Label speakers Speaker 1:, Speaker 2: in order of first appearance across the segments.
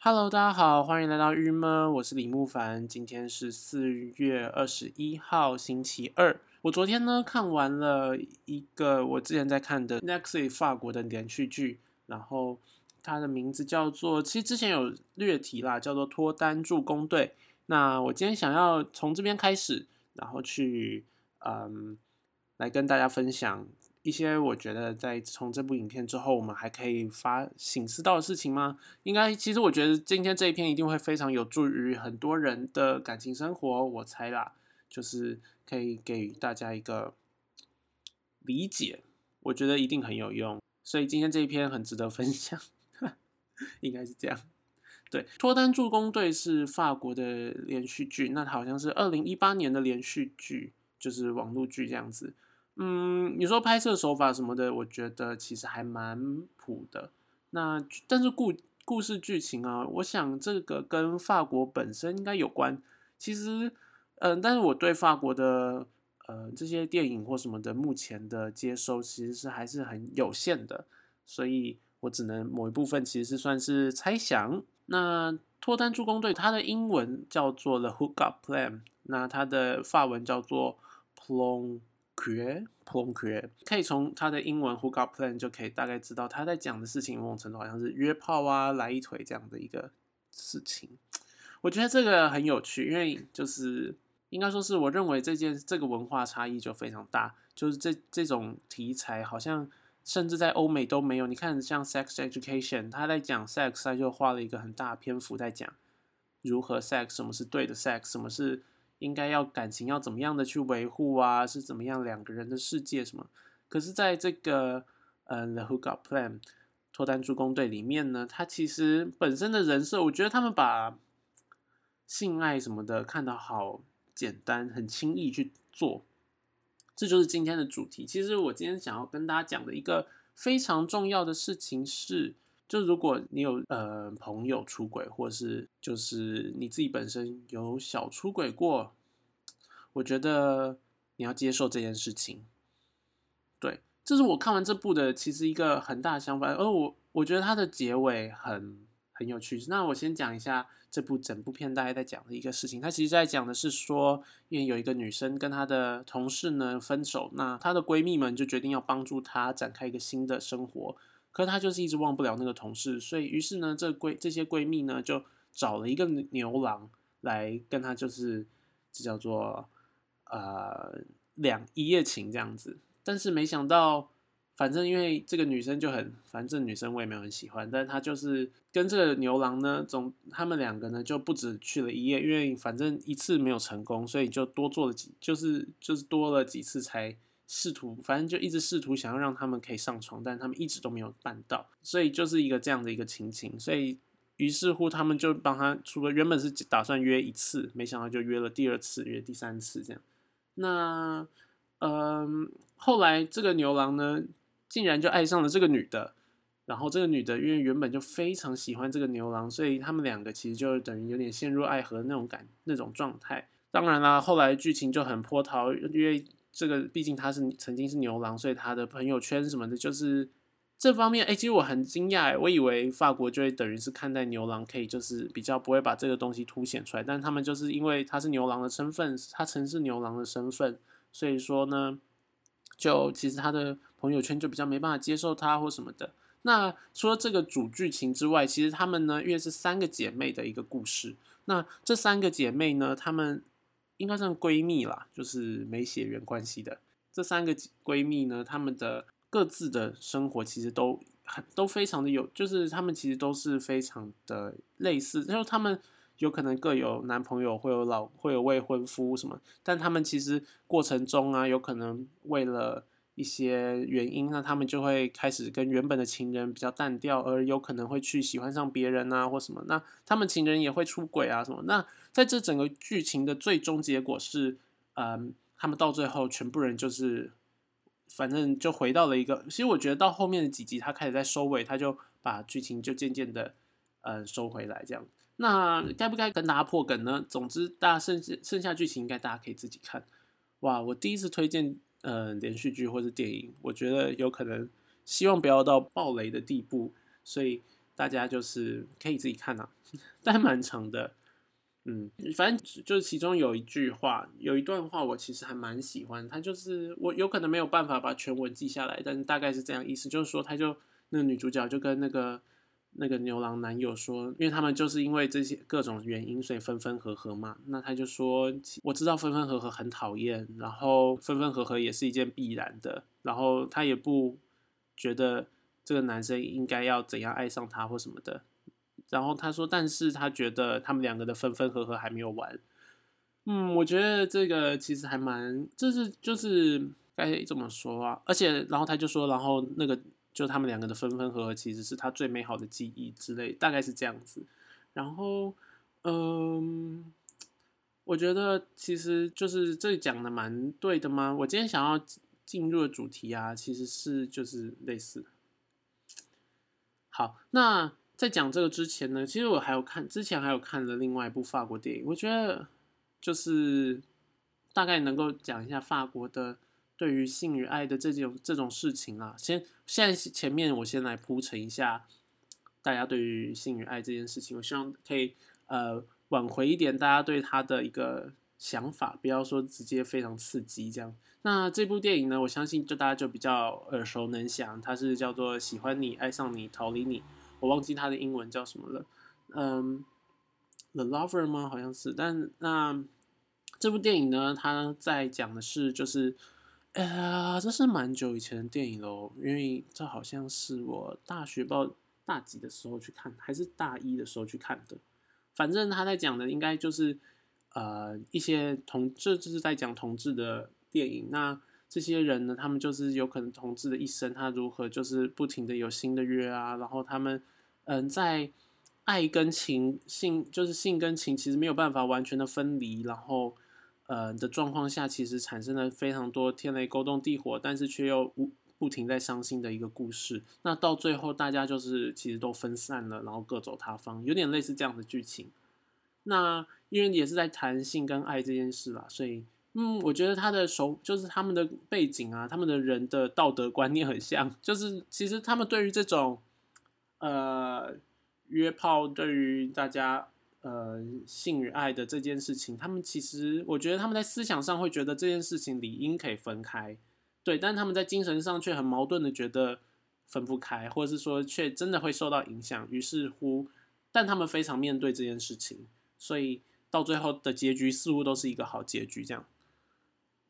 Speaker 1: Hello，大家好，欢迎来到郁闷，我是李木凡。今天是四月二十一号，星期二。我昨天呢看完了一个我之前在看的 n e x i 法国的连续剧，然后它的名字叫做，其实之前有略提啦，叫做脱单助攻队。那我今天想要从这边开始，然后去嗯来跟大家分享。一些我觉得在从这部影片之后，我们还可以发醒思到的事情吗？应该，其实我觉得今天这一篇一定会非常有助于很多人的感情生活。我猜啦，就是可以给大家一个理解，我觉得一定很有用。所以今天这一篇很值得分享，应该是这样。对，脱单助攻队是法国的连续剧，那好像是二零一八年的连续剧，就是网络剧这样子。嗯，你说拍摄手法什么的，我觉得其实还蛮普的。那但是故故事剧情啊，我想这个跟法国本身应该有关。其实，嗯，但是我对法国的呃这些电影或什么的，目前的接收其实是还是很有限的，所以我只能某一部分其实是算是猜想。那脱单助攻队，它的英文叫做 The Hook Up Plan，那它的法文叫做 Plong。plan，plan，可以从他的英文 hook up plan 就可以大概知道他在讲的事情，某种程度好像是约炮啊、来一腿这样的一个事情。我觉得这个很有趣，因为就是应该说是我认为这件这个文化差异就非常大，就是这这种题材好像甚至在欧美都没有。你看像 sex education，他在讲 sex，他就花了一个很大篇幅在讲如何 sex，什么是对的 sex，什么是。应该要感情要怎么样的去维护啊？是怎么样两个人的世界什么？可是在这个呃《The Hook Up Plan》脱单助攻队里面呢，他其实本身的人设，我觉得他们把性爱什么的看得好简单，很轻易去做。这就是今天的主题。其实我今天想要跟大家讲的一个非常重要的事情是。就如果你有呃朋友出轨，或是就是你自己本身有小出轨过，我觉得你要接受这件事情。对，这是我看完这部的其实一个很大的想法，而我我觉得它的结尾很很有趣。那我先讲一下这部整部片大概在讲的一个事情。它其实在讲的是说，因为有一个女生跟她的同事呢分手，那她的闺蜜们就决定要帮助她展开一个新的生活。可她就是一直忘不了那个同事，所以于是呢，这闺这些闺蜜呢就找了一个牛郎来跟她，就是这叫做呃两一夜情这样子。但是没想到，反正因为这个女生就很，反正女生我也没有很喜欢，但她就是跟这个牛郎呢，总他们两个呢就不止去了一夜，因为反正一次没有成功，所以就多做了几，就是就是多了几次才。试图，反正就一直试图想要让他们可以上床，但他们一直都没有办到，所以就是一个这样的一个情形。所以于是乎，他们就帮他，除了原本是打算约一次，没想到就约了第二次，约第三次这样。那，嗯，后来这个牛郎呢，竟然就爱上了这个女的。然后这个女的因为原本就非常喜欢这个牛郎，所以他们两个其实就等于有点陷入爱河的那种感那种状态。当然啦，后来剧情就很波涛，因为。这个毕竟他是曾经是牛郎，所以他的朋友圈什么的，就是这方面。哎，其实我很惊讶，我以为法国就会等于是看待牛郎可以就是比较不会把这个东西凸显出来，但他们就是因为他是牛郎的身份，他曾是牛郎的身份，所以说呢，就其实他的朋友圈就比较没办法接受他或什么的。那除了这个主剧情之外，其实他们呢，因为是三个姐妹的一个故事，那这三个姐妹呢，她们。应该算闺蜜啦，就是没血缘关系的。这三个闺蜜呢，她们的各自的生活其实都很都非常的有，就是她们其实都是非常的类似，就是她们有可能各有男朋友，会有老会有未婚夫什么，但她们其实过程中啊，有可能为了一些原因，那他们就会开始跟原本的情人比较淡掉，而有可能会去喜欢上别人啊或什么，那他们情人也会出轨啊什么，那。在这整个剧情的最终结果是，嗯，他们到最后全部人就是，反正就回到了一个。其实我觉得到后面的几集，他开始在收尾，他就把剧情就渐渐的，呃，收回来这样。那该不该跟大家破梗呢？总之，大家剩剩下剧情应该大家可以自己看。哇，我第一次推荐呃连续剧或是电影，我觉得有可能希望不要到暴雷的地步，所以。大家就是可以自己看呐，但蛮长的。嗯，反正就是其中有一句话，有一段话，我其实还蛮喜欢。他就是我有可能没有办法把全文记下来，但是大概是这样意思，就是说，他就那个女主角就跟那个那个牛郎男友说，因为他们就是因为这些各种原因，所以分分合合嘛。那他就说，我知道分分合合很讨厌，然后分分合合也是一件必然的，然后他也不觉得这个男生应该要怎样爱上他或什么的。然后他说，但是他觉得他们两个的分分合合还没有完。嗯，我觉得这个其实还蛮，这是就是该怎么说啊？而且，然后他就说，然后那个就他们两个的分分合合，其实是他最美好的记忆之类，大概是这样子。然后，嗯，我觉得其实就是这讲的蛮对的吗？我今天想要进入的主题啊，其实是就是类似。好，那。在讲这个之前呢，其实我还有看，之前还有看了另外一部法国电影，我觉得就是大概能够讲一下法国的对于性与爱的这种这种事情啦。先现在前面我先来铺陈一下大家对于性与爱这件事情，我希望可以呃挽回一点大家对他的一个想法，不要说直接非常刺激这样。那这部电影呢，我相信就大家就比较耳熟能详，它是叫做《喜欢你、爱上你、逃离你》。我忘记它的英文叫什么了，嗯，The Lover 吗？好像是。但那这部电影呢，它在讲的是，就是，呀，这是蛮久以前的电影喽，因为这好像是我大学报大几的时候去看，还是大一的时候去看的。反正他在讲的应该就是，呃，一些同，这就是在讲同志的电影。那这些人呢，他们就是有可能同志的一生，他如何就是不停的有新的约啊，然后他们，嗯，在爱跟情性，就是性跟情其实没有办法完全的分离，然后，呃的状况下，其实产生了非常多天雷勾动地火，但是却又不不停在伤心的一个故事。那到最后，大家就是其实都分散了，然后各走他方，有点类似这样的剧情。那因为也是在谈性跟爱这件事啦，所以。嗯，我觉得他的手就是他们的背景啊，他们的人的道德观念很像，就是其实他们对于这种呃约炮，对于大家呃性与爱的这件事情，他们其实我觉得他们在思想上会觉得这件事情理应可以分开，对，但他们在精神上却很矛盾的觉得分不开，或者是说却真的会受到影响，于是乎，但他们非常面对这件事情，所以到最后的结局似乎都是一个好结局，这样。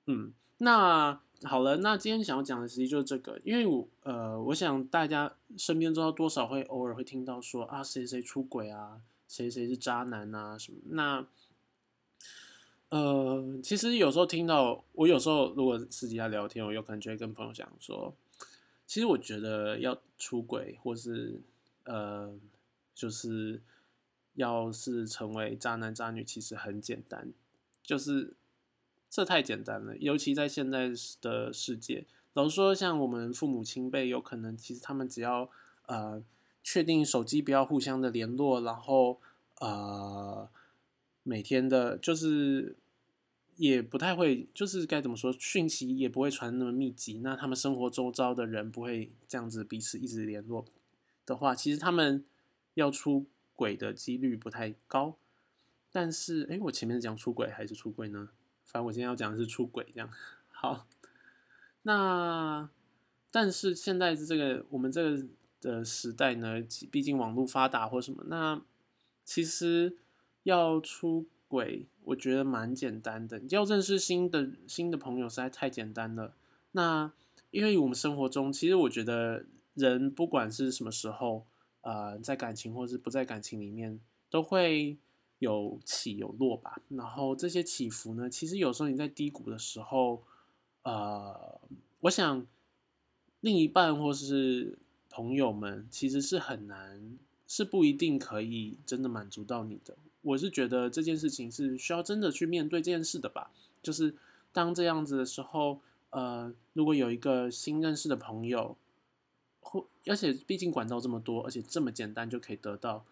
Speaker 1: 嗯，那好了，那今天想要讲的其实就是这个，因为我呃，我想大家身边知道多少会偶尔会听到说啊，谁谁出轨啊，谁谁是渣男啊什么。那呃，其实有时候听到，我有时候如果私底下聊天，我有可能就会跟朋友讲说，其实我觉得要出轨或是呃，就是要是成为渣男渣女，其实很简单，就是。这太简单了，尤其在现在的世界。老实说，像我们父母亲辈，有可能其实他们只要呃确定手机不要互相的联络，然后呃每天的，就是也不太会，就是该怎么说，讯息也不会传那么密集。那他们生活周遭的人不会这样子彼此一直联络的话，其实他们要出轨的几率不太高。但是，哎，我前面讲出轨还是出轨呢？反正我今天要讲的是出轨，这样好。那但是现在这个我们这个的时代呢，毕竟网络发达或什么，那其实要出轨，我觉得蛮简单的。要认识新的新的朋友实在太简单了。那因为我们生活中，其实我觉得人不管是什么时候，呃，在感情或是不在感情里面，都会。有起有落吧，然后这些起伏呢，其实有时候你在低谷的时候，呃，我想另一半或是朋友们其实是很难，是不一定可以真的满足到你的。我是觉得这件事情是需要真的去面对这件事的吧。就是当这样子的时候，呃，如果有一个新认识的朋友，或而且毕竟管道这么多，而且这么简单就可以得到。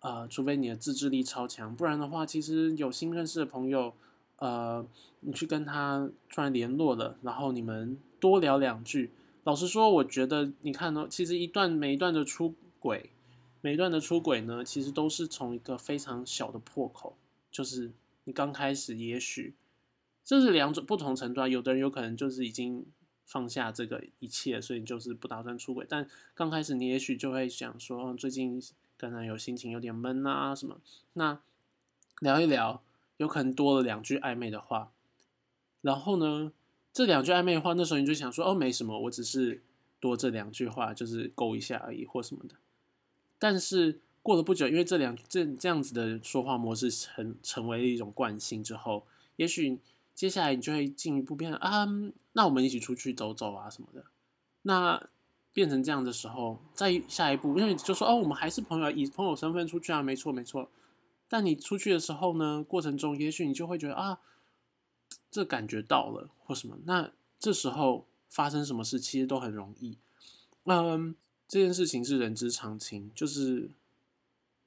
Speaker 1: 呃，除非你的自制力超强，不然的话，其实有新认识的朋友，呃，你去跟他突然联络了，然后你们多聊两句。老实说，我觉得你看呢，其实一段每一段的出轨，每一段的出轨呢，其实都是从一个非常小的破口，就是你刚开始，也许这是两种不同程度啊。有的人有可能就是已经放下这个一切，所以就是不打算出轨。但刚开始你也许就会想说，最近可能有心情有点闷啊什么，那聊一聊，有可能多了两句暧昧的话，然后呢？这两句暧昧的话，那时候你就想说哦，没什么，我只是多这两句话，就是勾一下而已，或什么的。但是过了不久，因为这两这这样子的说话模式成成为了一种惯性之后，也许接下来你就会进一步变啊，那我们一起出去走走啊什么的。那变成这样的时候，再下一步，因为就说哦，我们还是朋友，以朋友身份出去啊，没错没错。但你出去的时候呢，过程中也许你就会觉得啊。这感觉到了或什么，那这时候发生什么事其实都很容易。嗯，这件事情是人之常情，就是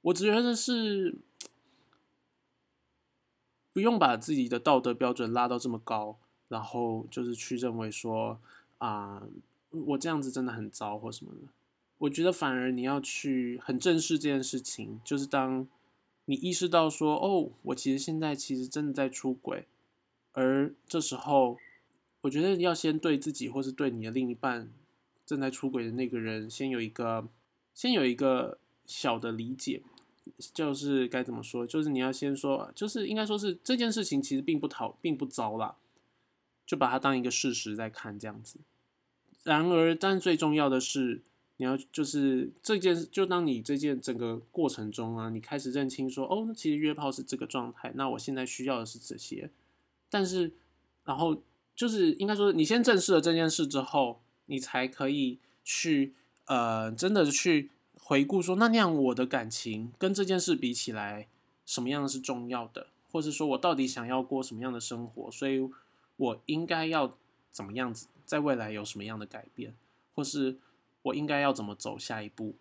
Speaker 1: 我只觉得是不用把自己的道德标准拉到这么高，然后就是去认为说啊，我这样子真的很糟或什么的。我觉得反而你要去很正视这件事情，就是当你意识到说，哦，我其实现在其实真的在出轨。而这时候，我觉得要先对自己，或是对你的另一半正在出轨的那个人，先有一个，先有一个小的理解，就是该怎么说？就是你要先说，就是应该说是这件事情其实并不讨，并不糟啦，就把它当一个事实在看这样子。然而，但最重要的是，你要就是这件，就当你这件整个过程中啊，你开始认清说，哦，其实约炮是这个状态，那我现在需要的是这些。但是，然后就是应该说，你先正视了这件事之后，你才可以去呃，真的去回顾说，那那样我的感情跟这件事比起来，什么样是重要的，或是说我到底想要过什么样的生活，所以我应该要怎么样子，在未来有什么样的改变，或是我应该要怎么走下一步，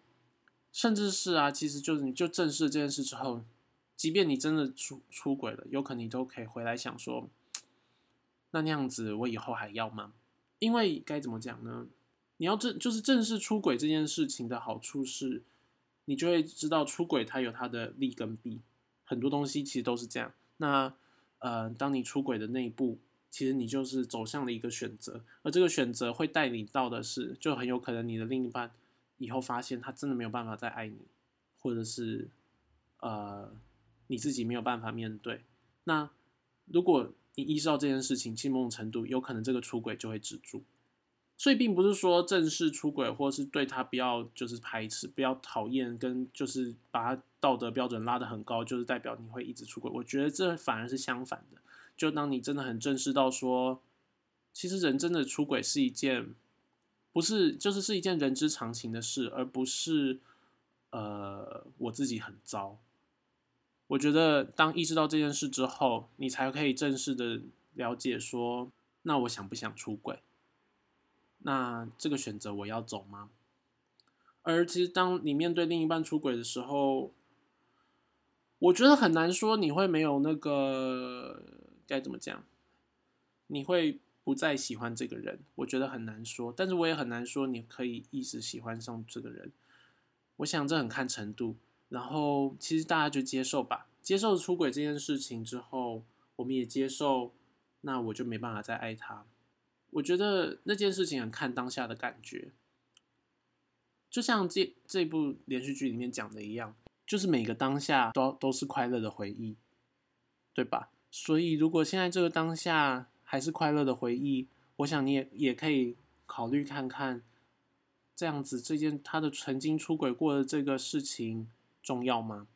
Speaker 1: 甚至是啊，其实就是你就正视这件事之后，即便你真的出出轨了，有可能你都可以回来想说。那那样子，我以后还要吗？因为该怎么讲呢？你要正就是正式出轨这件事情的好处是，你就会知道出轨它有它的利跟弊，很多东西其实都是这样。那呃，当你出轨的那一步，其实你就是走向了一个选择，而这个选择会带你到的是，就很有可能你的另一半以后发现他真的没有办法再爱你，或者是呃你自己没有办法面对。那如果你意识到这件事情，某种程度有可能这个出轨就会止住，所以并不是说正式出轨，或是对他不要就是排斥、不要讨厌，跟就是把他道德标准拉得很高，就是代表你会一直出轨。我觉得这反而是相反的。就当你真的很正视到说，其实人真的出轨是一件，不是就是是一件人之常情的事，而不是呃我自己很糟。我觉得，当意识到这件事之后，你才可以正式的了解说，那我想不想出轨？那这个选择我要走吗？而其实，当你面对另一半出轨的时候，我觉得很难说你会没有那个该怎么讲，你会不再喜欢这个人。我觉得很难说，但是我也很难说你可以一直喜欢上这个人。我想这很看程度。然后，其实大家就接受吧。接受出轨这件事情之后，我们也接受，那我就没办法再爱他。我觉得那件事情很看当下的感觉，就像这这部连续剧里面讲的一样，就是每个当下都都是快乐的回忆，对吧？所以，如果现在这个当下还是快乐的回忆，我想你也也可以考虑看看，这样子这件他的曾经出轨过的这个事情。重要吗？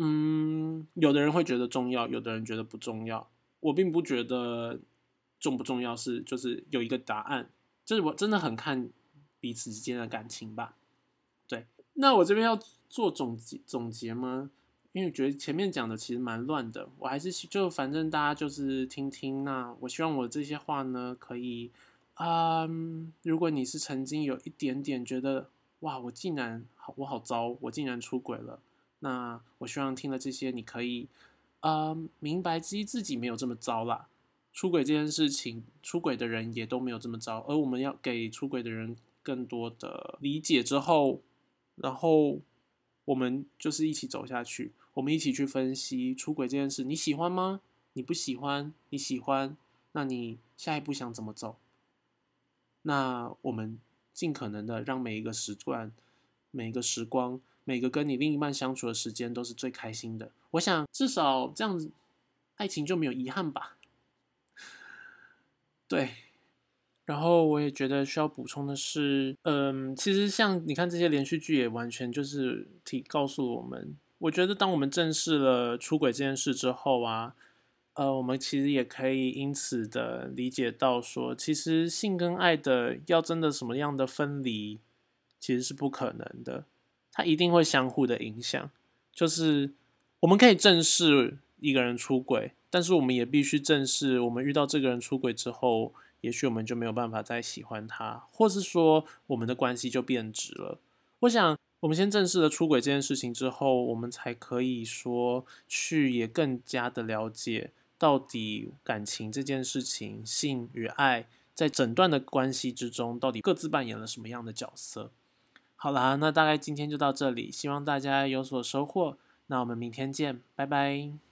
Speaker 1: 嗯，有的人会觉得重要，有的人觉得不重要。我并不觉得重不重要是就是有一个答案，就是我真的很看彼此之间的感情吧。对，那我这边要做总结总结吗？因为觉得前面讲的其实蛮乱的，我还是就反正大家就是听听。那我希望我这些话呢，可以啊，如果你是曾经有一点点觉得。哇！我竟然好，我好糟，我竟然出轨了。那我希望听了这些，你可以呃明白，自己自己没有这么糟啦。出轨这件事情，出轨的人也都没有这么糟。而我们要给出轨的人更多的理解之后，然后我们就是一起走下去，我们一起去分析出轨这件事，你喜欢吗？你不喜欢？你喜欢？那你下一步想怎么走？那我们尽可能的让每一个时段、每一个时光、每个跟你另一半相处的时间都是最开心的。我想至少这样子，爱情就没有遗憾吧。对。然后我也觉得需要补充的是，嗯，其实像你看这些连续剧也完全就是提告诉我们，我觉得当我们正视了出轨这件事之后啊。呃，我们其实也可以因此的理解到，说其实性跟爱的要真的什么样的分离，其实是不可能的，它一定会相互的影响。就是我们可以正视一个人出轨，但是我们也必须正视，我们遇到这个人出轨之后，也许我们就没有办法再喜欢他，或是说我们的关系就变质了。我想，我们先正视了出轨这件事情之后，我们才可以说去也更加的了解。到底感情这件事情，性与爱在整段的关系之中，到底各自扮演了什么样的角色？好啦，那大概今天就到这里，希望大家有所收获。那我们明天见，拜拜。